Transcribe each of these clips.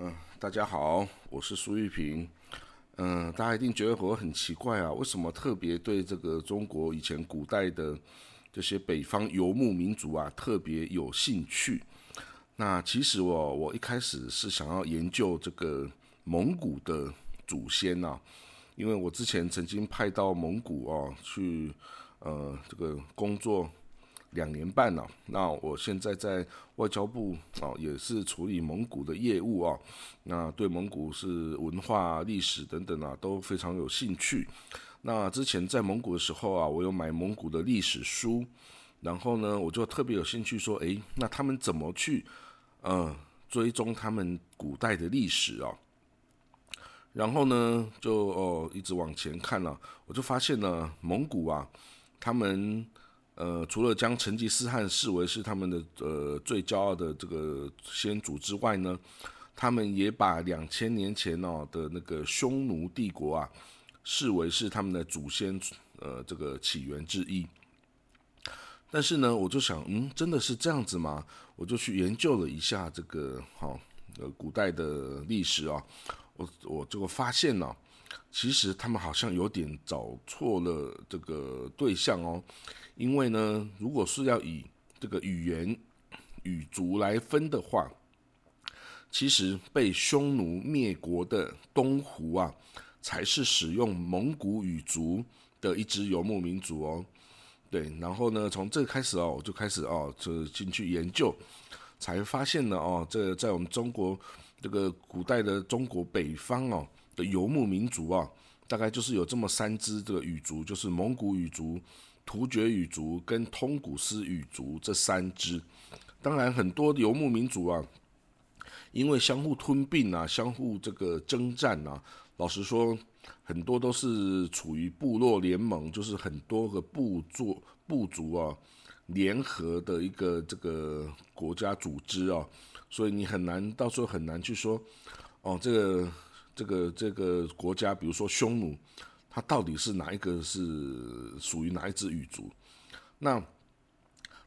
嗯，大家好，我是苏玉平。嗯，大家一定觉得我很奇怪啊，为什么特别对这个中国以前古代的这些北方游牧民族啊特别有兴趣？那其实我我一开始是想要研究这个蒙古的祖先呐，因为我之前曾经派到蒙古哦去呃这个工作。两年半了，那我现在在外交部哦，也是处理蒙古的业务啊。那对蒙古是文化、历史等等啊，都非常有兴趣。那之前在蒙古的时候啊，我有买蒙古的历史书，然后呢，我就特别有兴趣说，诶，那他们怎么去呃追踪他们古代的历史啊？然后呢，就哦一直往前看了，我就发现呢，蒙古啊，他们。呃，除了将成吉思汗视为是他们的呃最骄傲的这个先祖之外呢，他们也把两千年前哦的那个匈奴帝国啊视为是他们的祖先呃这个起源之一。但是呢，我就想，嗯，真的是这样子吗？我就去研究了一下这个好呃古代的历史啊，我我就发现呢，其实他们好像有点找错了这个对象哦。因为呢，如果是要以这个语言语族来分的话，其实被匈奴灭国的东胡啊，才是使用蒙古语族的一支游牧民族哦。对，然后呢，从这开始哦，我就开始哦，就进去研究，才发现了哦，这在我们中国这个古代的中国北方哦游牧民族啊，大概就是有这么三支这个语族，就是蒙古语族。突厥语族跟通古斯语族这三支，当然很多游牧民族啊，因为相互吞并啊，相互这个征战啊，老实说，很多都是处于部落联盟，就是很多个部族部族啊联合的一个这个国家组织啊，所以你很难到时候很难去说，哦，这个这个这个国家，比如说匈奴。它到底是哪一个是属于哪一支语族？那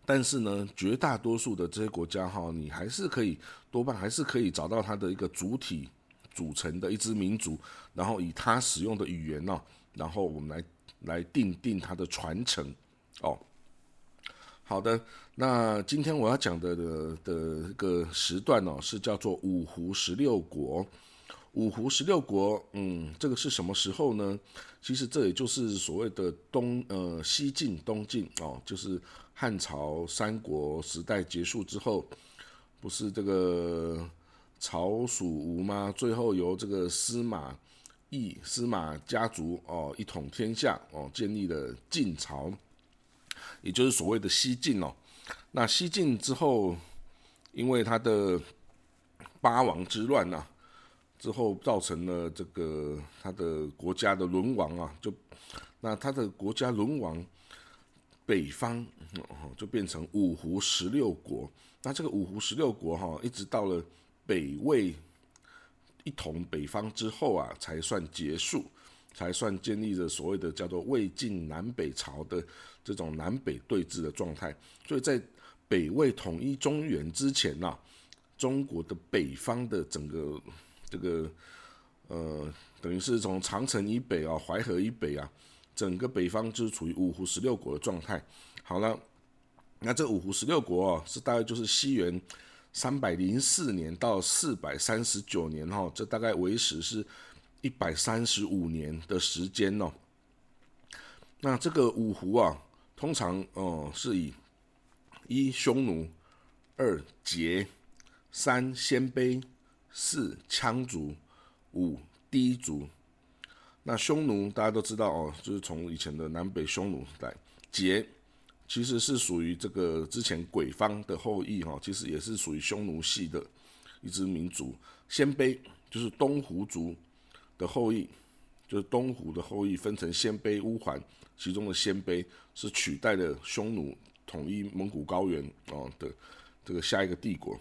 但是呢，绝大多数的这些国家哈，你还是可以多半还是可以找到它的一个主体组成的一支民族，然后以它使用的语言呢，然后我们来来定定它的传承哦。好的，那今天我要讲的的的一个时段呢，是叫做五胡十六国。五胡十六国，嗯，这个是什么时候呢？其实这也就是所谓的东呃西晋、东晋哦，就是汉朝、三国时代结束之后，不是这个曹、蜀、吴吗？最后由这个司马懿、司马家族哦一统天下哦，建立了晋朝，也就是所谓的西晋哦。那西晋之后，因为他的八王之乱呐。之后造成了这个他的国家的沦亡啊，就那他的国家沦亡，北方哦就变成五胡十六国。那这个五胡十六国哈，一直到了北魏一统北方之后啊，才算结束，才算建立了所谓的叫做魏晋南北朝的这种南北对峙的状态。所以在北魏统一中原之前呐，中国的北方的整个。这个呃，等于是从长城以北啊，淮河以北啊，整个北方就是处于五胡十六国的状态。好了，那这五胡十六国啊，是大概就是西元三百零四年到四百三十九年哈，这大概为时是一百三十五年的时间哦。那这个五胡啊，通常哦是以一匈奴，二羯，三鲜卑。四羌族，五氐族。那匈奴大家都知道哦，就是从以前的南北匈奴来。羯其实是属于这个之前鬼方的后裔哈，其实也是属于匈奴系的一支民族。鲜卑就是东胡族的后裔，就是东胡的后裔分成鲜卑、乌桓，其中的鲜卑是取代了匈奴统一蒙古高原哦的这个下一个帝国。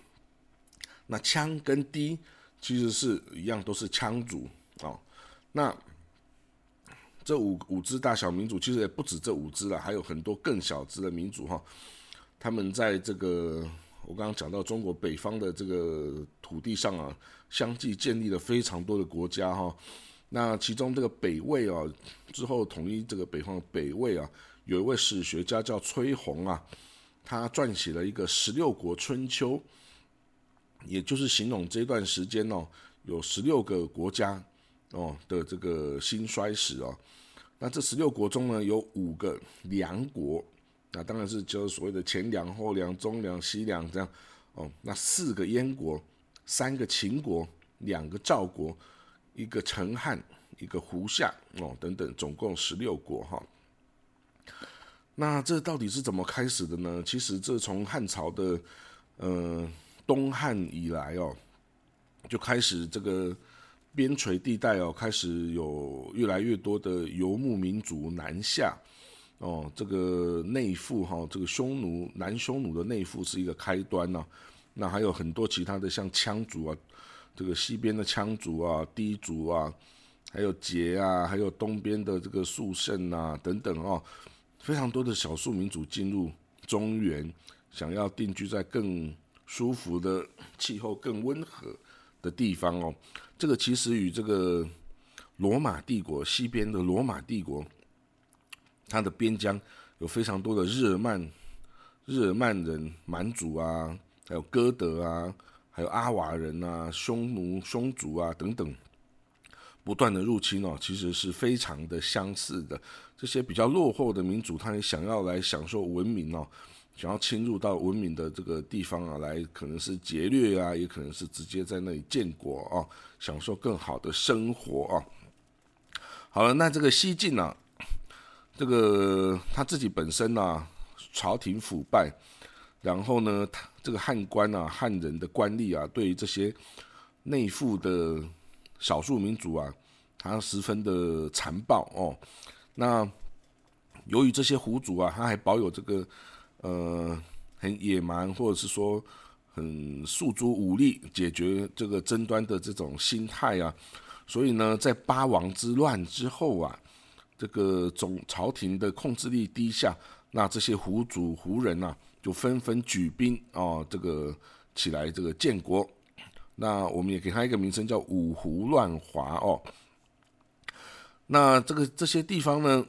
那羌跟氐其实是一样，都是羌族哦。那这五五支大小民族其实也不止这五支了，还有很多更小支的民族哈。他们在这个我刚刚讲到中国北方的这个土地上啊，相继建立了非常多的国家哈。那其中这个北魏啊，之后统一这个北方的北魏啊，有一位史学家叫崔洪啊，他撰写了一个《十六国春秋》，也就是形容这段时间哦，有十六个国家哦的这个兴衰史哦。那这十六国中呢，有五个梁国，那当然是就是所谓的前梁、后梁、中梁、西梁这样哦。那四个燕国，三个秦国，两个赵国。一个陈汉，一个胡夏哦，等等，总共十六国哈。那这到底是怎么开始的呢？其实这从汉朝的呃东汉以来哦，就开始这个边陲地带哦，开始有越来越多的游牧民族南下哦。这个内附哈，这个匈奴南匈奴的内附是一个开端呢。那还有很多其他的像羌族啊。这个西边的羌族啊、氐族啊，还有羯啊，还有东边的这个肃慎啊等等哦，非常多的少数民族进入中原，想要定居在更舒服的气候、更温和的地方哦。这个其实与这个罗马帝国西边的罗马帝国，它的边疆有非常多的日耳曼、日耳曼人、蛮族啊，还有哥德啊。还有阿瓦人啊、匈奴、匈族啊等等，不断的入侵哦，其实是非常的相似的。这些比较落后的民族，他也想要来享受文明哦，想要侵入到文明的这个地方啊，来可能是劫掠啊，也可能是直接在那里建国啊，享受更好的生活啊。好了，那这个西晋呢，这个他自己本身呢，朝廷腐败。然后呢，他这个汉官啊，汉人的官吏啊，对于这些内附的少数民族啊，他十分的残暴哦。那由于这些胡族啊，他还保有这个呃很野蛮，或者是说很诉诸武力解决这个争端的这种心态啊，所以呢，在八王之乱之后啊，这个总朝廷的控制力低下，那这些胡族胡人呐。就纷纷举兵哦，这个起来这个建国，那我们也给他一个名称叫五胡乱华哦。那这个这些地方呢，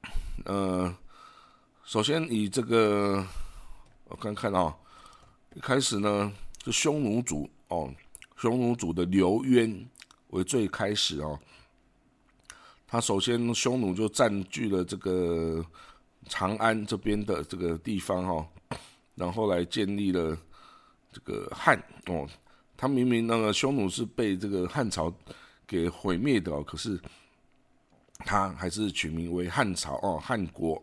呃，首先以这个我看看啊，一开始呢是匈奴族哦，匈奴族的刘渊为最开始哦，他首先匈奴就占据了这个长安这边的这个地方哈。然后来建立了这个汉哦，他明明那个匈奴是被这个汉朝给毁灭的哦，可是他还是取名为汉朝哦，汉国。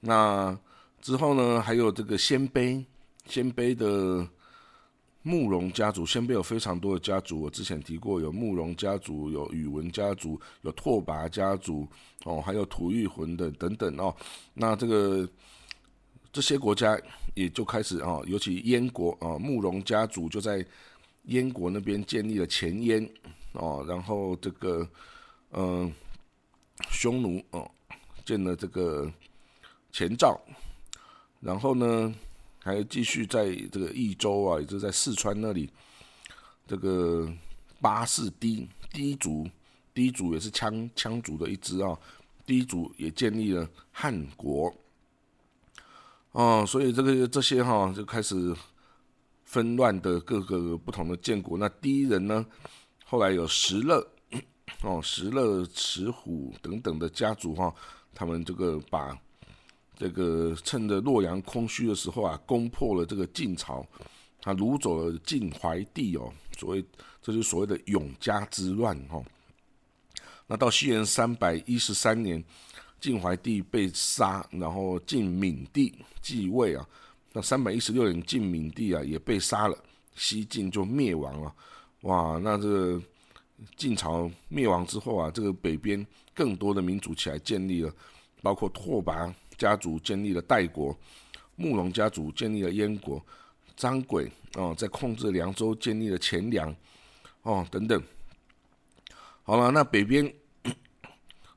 那之后呢，还有这个鲜卑，鲜卑的慕容家族，鲜卑有非常多的家族，我之前提过，有慕容家族，有宇文家族，有拓跋家族哦，还有吐谷浑的等等哦。那这个。这些国家也就开始啊，尤其燕国啊，慕容家族就在燕国那边建立了前燕哦，然后这个嗯，匈奴哦建了这个前兆，然后呢还继续在这个益州啊，也就是在四川那里，这个八世低低族，低族也是羌羌族的一支啊，低族也建立了汉国。哦，所以这个这些哈就开始纷乱的各个不同的建国。那第一人呢，后来有石勒，哦，石勒、石虎等等的家族哈，他们这个把这个趁着洛阳空虚的时候啊，攻破了这个晋朝，他掳走了晋怀帝哦，所谓这就是所谓的永嘉之乱哈。那到西元三百一十三年。晋怀帝被杀，然后晋闵帝继位啊。那三百一十六年，晋闵帝啊也被杀了，西晋就灭亡了。哇，那这个晋朝灭亡之后啊，这个北边更多的民族起来建立了，包括拓跋家族建立了代国，慕容家族建立了燕国，张轨哦在控制凉州建立了前凉哦等等。好了，那北边。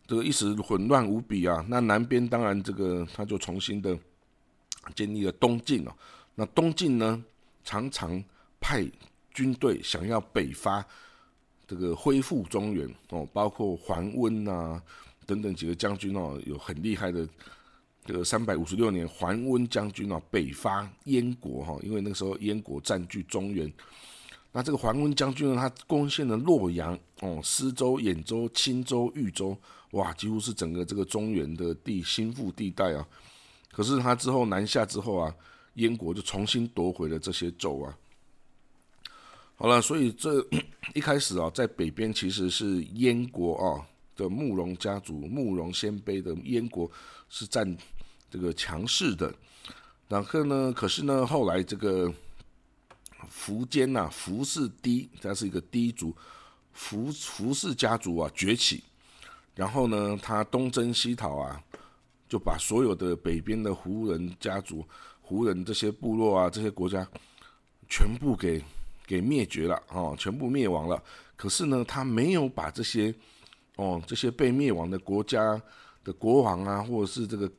这个一时混乱无比啊！那南边当然这个他就重新的建立了东晋了。那东晋呢，常常派军队想要北伐，这个恢复中原哦，包括桓温啊等等几个将军哦，有很厉害的个三百五十六年桓温将军啊北伐燕国哈，因为那个时候燕国占据中原。那这个桓温将军呢，他攻陷了洛阳、哦，司州、兖州、青州、豫州，哇，几乎是整个这个中原的地心腹地带啊。可是他之后南下之后啊，燕国就重新夺回了这些州啊。好了，所以这一开始啊，在北边其实是燕国啊的慕容家族，慕容鲜卑的燕国是占这个强势的。然后呢，可是呢，后来这个。苻坚呐，苻氏低，他是一个低族，苻苻氏家族啊崛起，然后呢，他东征西讨啊，就把所有的北边的胡人家族、胡人这些部落啊、这些国家，全部给给灭绝了哦，全部灭亡了。可是呢，他没有把这些哦这些被灭亡的国家的国王啊，或者是这个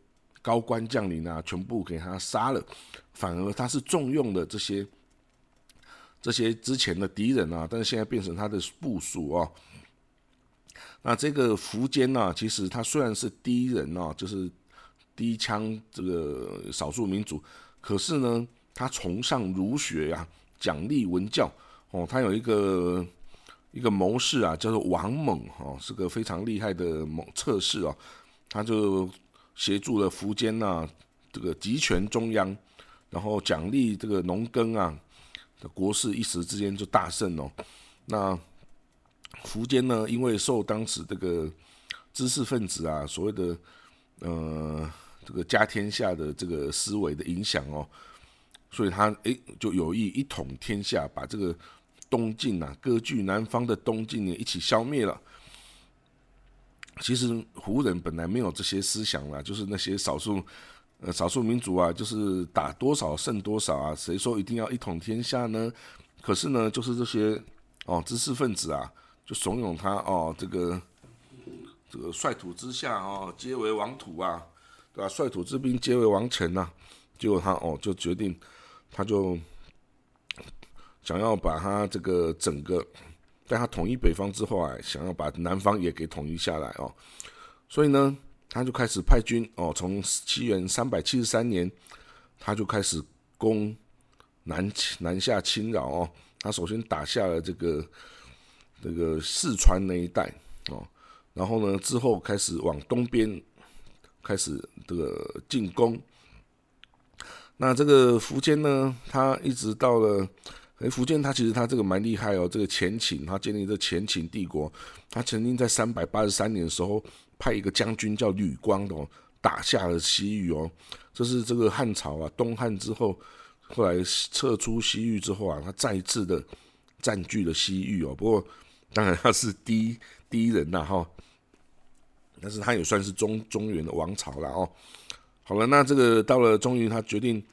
高官将领啊，全部给他杀了，反而他是重用的这些。这些之前的敌人啊，但是现在变成他的部属哦。那这个苻坚呢，其实他虽然是第一人哦，就是低羌这个少数民族，可是呢，他崇尚儒学呀，奖励文教哦。他有一个一个谋士啊，叫做王猛哦，是个非常厉害的谋策士哦。他就协助了苻坚呐，这个集权中央，然后奖励这个农耕啊的。国事一时之间就大盛哦。那苻坚呢，因为受当时这个知识分子啊，所谓的呃这个家天下的这个思维的影响哦，所以他诶就有意一统天下，把这个东晋啊割据南方的东晋呢一起消灭了。其实胡人本来没有这些思想啦，就是那些少数。呃，少数民族啊，就是打多少胜多少啊，谁说一定要一统天下呢？可是呢，就是这些哦知识分子啊，就怂恿他哦，这个这个率土之下哦，皆为王土啊，对吧？率土之滨，皆为王臣呐。结果他哦，就决定，他就想要把他这个整个，在他统一北方之后啊，想要把南方也给统一下来哦。所以呢。他就开始派军哦，从七元三百七十三年，他就开始攻南南下侵扰哦。他首先打下了这个这个四川那一带哦，然后呢之后开始往东边开始这个进攻。那这个苻坚呢，他一直到了哎，福建他其实他这个蛮厉害哦，这个前秦他建立这前秦帝国，他曾经在三百八十三年的时候。派一个将军叫吕光的哦，打下了西域哦。这是这个汉朝啊，东汉之后，后来撤出西域之后啊，他再一次的占据了西域哦。不过当然他是第一第一人呐哈，但是他也算是中中原的王朝了哦。好了，那这个到了终于他决定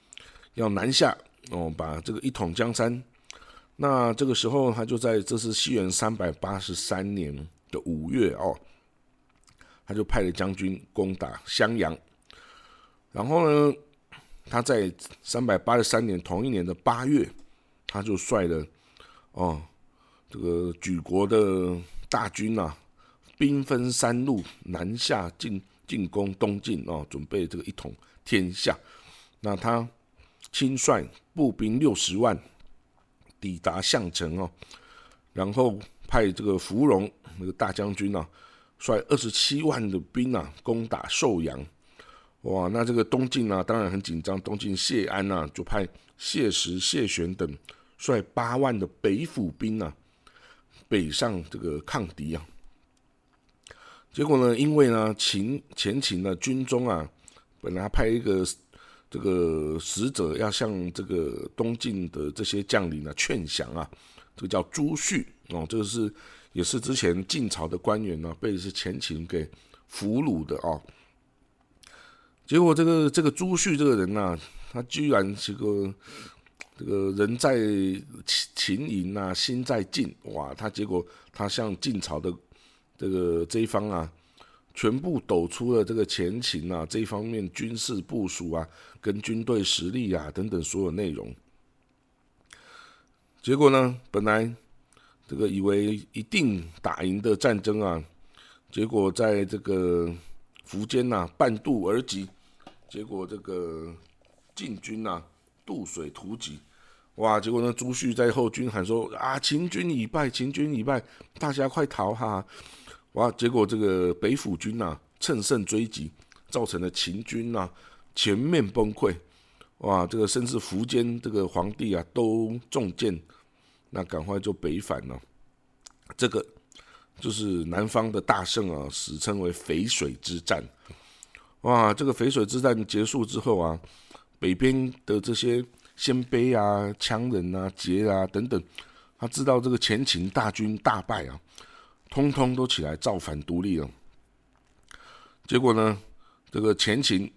要南下哦，把这个一统江山。那这个时候他就在这是西元三百八十三年的五月哦。他就派了将军攻打襄阳，然后呢，他在三百八十三年同一年的八月，他就率了哦这个举国的大军呐，兵分三路南下进进攻东晋哦，准备这个一统天下。那他亲率步兵六十万抵达项城哦，然后派这个芙蓉那个大将军呐。率二十七万的兵啊，攻打寿阳，哇！那这个东晋呢，当然很紧张。东晋谢安呐，就派谢石、谢玄等率八万的北府兵啊，北上这个抗敌啊。结果呢，因为呢，秦前秦的军中啊，本来派一个这个使者要向这个东晋的这些将领呢劝降啊，这个叫朱旭哦，这个是。也是之前晋朝的官员呢，被是前秦给俘虏的哦。结果这个这个朱旭这个人呢，他居然这个这个人在秦秦营啊，心在晋哇！他结果他向晋朝的这个这一方啊，全部抖出了这个前秦啊这一方面军事部署啊，跟军队实力啊等等所有内容。结果呢，本来这个以为一定打赢的战争啊，结果在这个苻坚呐半渡而击，结果这个晋军呐渡水突击，哇！结果呢，朱旭在后军喊说啊，秦军已败，秦军已败，大家快逃哈！哇！结果这个北府军呐乘胜追击，造成了秦军呐全面崩溃。哇，这个甚至苻坚这个皇帝啊都中箭，那赶快就北返了。这个就是南方的大胜啊，史称为淝水之战。哇，这个淝水之战结束之后啊，北边的这些鲜卑啊、羌人啊、羯啊等等，他知道这个前秦大军大败啊，通通都起来造反独立了。结果呢，这个前秦。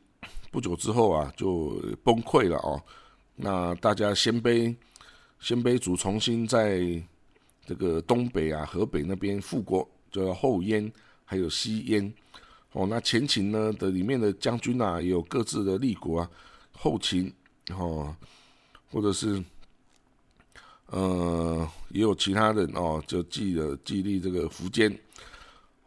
不久之后啊，就崩溃了哦。那大家鲜卑鲜卑族重新在这个东北啊、河北那边复国，叫后燕还有西燕哦。那前秦呢的里面的将军啊，也有各自的立国啊。后秦哦，或者是呃，也有其他人哦，就记了记立这个苻坚。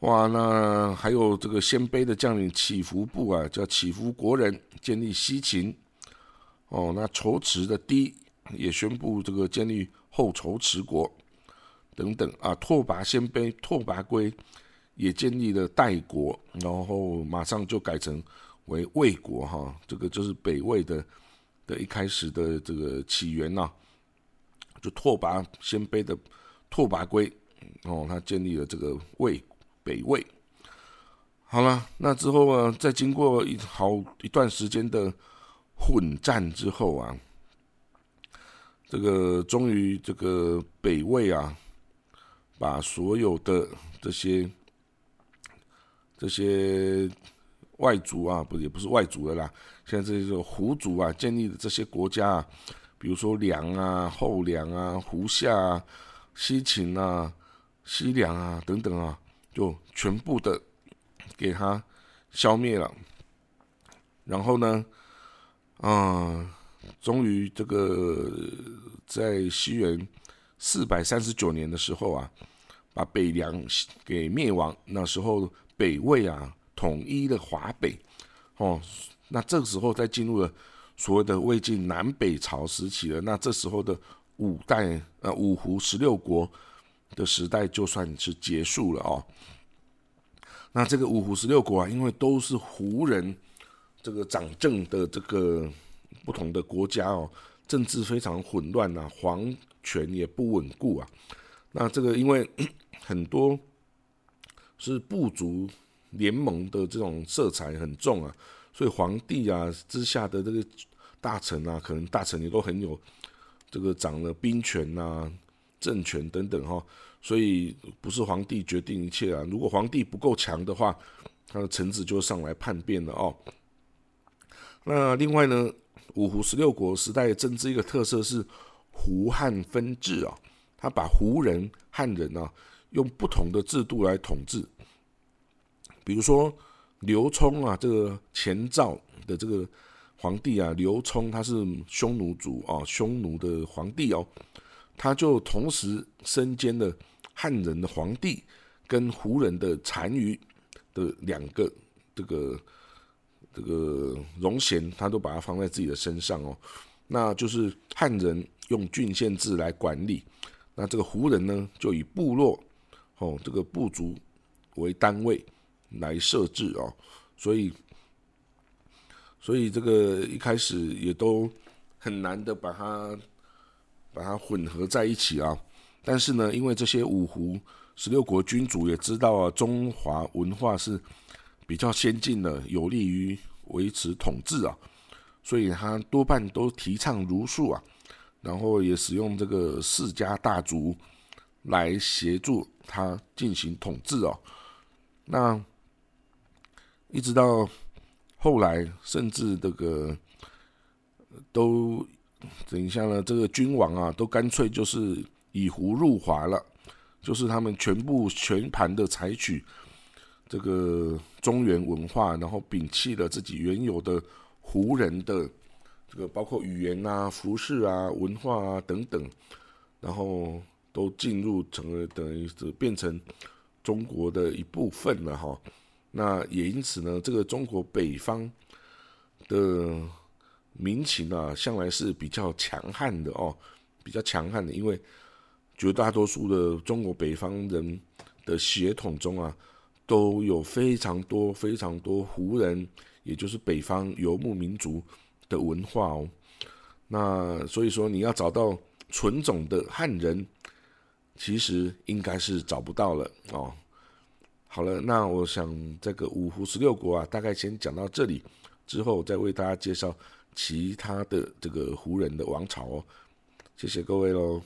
哇，那还有这个鲜卑的将领乞伏部啊，叫乞伏国人，建立西秦。哦，那仇池的低也宣布这个建立后仇池国，等等啊。拓跋鲜卑拓跋圭也建立了代国，然后马上就改成为魏国哈。这个就是北魏的的一开始的这个起源呐，就拓跋鲜卑的拓跋圭哦，他建立了这个魏。北魏，好了，那之后呢？在经过一好一段时间的混战之后啊，这个终于这个北魏啊，把所有的这些这些外族啊，不也不是外族的啦，现在这些胡族啊建立的这些国家啊，比如说梁啊、后梁啊、胡夏啊、西秦啊、西凉啊等等啊。就全部的给他消灭了，然后呢，啊，终于这个在西元四百三十九年的时候啊，把北凉给灭亡。那时候北魏啊统一了华北，哦，那这个时候再进入了所谓的魏晋南北朝时期了。那这时候的五代呃五胡十六国。的时代就算是结束了哦。那这个五胡十六国啊，因为都是胡人这个掌政的这个不同的国家哦，政治非常混乱呐，皇权也不稳固啊。那这个因为 很多是部族联盟的这种色彩很重啊，所以皇帝啊之下的这个大臣啊，可能大臣也都很有这个掌了兵权呐。政权等等哈，所以不是皇帝决定一切啊。如果皇帝不够强的话，他的臣子就上来叛变了哦。那另外呢，五胡十六国时代政治一个特色是胡汉分治啊，他把胡人、汉人啊用不同的制度来统治。比如说刘聪啊，这个前赵的这个皇帝啊，刘聪他是匈奴族啊，匈奴的皇帝哦。他就同时身兼了汉人的皇帝跟胡人的单于的两个这个这个荣衔，他都把它放在自己的身上哦。那就是汉人用郡县制来管理，那这个胡人呢就以部落哦这个部族为单位来设置哦。所以所以这个一开始也都很难的把它。把它混合在一起啊！但是呢，因为这些五胡十六国君主也知道啊，中华文化是比较先进的，有利于维持统治啊，所以他多半都提倡儒术啊，然后也使用这个世家大族来协助他进行统治哦。那一直到后来，甚至这个都。等一下呢，这个君王啊，都干脆就是以胡入华了，就是他们全部全盘的采取这个中原文化，然后摒弃了自己原有的胡人的这个包括语言啊、服饰啊、文化啊等等，然后都进入成了等于是变成中国的一部分了哈。那也因此呢，这个中国北方的民情啊，向来是比较强悍的哦，比较强悍的，因为绝大多数的中国北方人的血统中啊，都有非常多非常多胡人，也就是北方游牧民族的文化哦。那所以说，你要找到纯种的汉人，其实应该是找不到了哦。好了，那我想这个五胡十六国啊，大概先讲到这里，之后再为大家介绍其他的这个湖人的王朝哦。谢谢各位喽。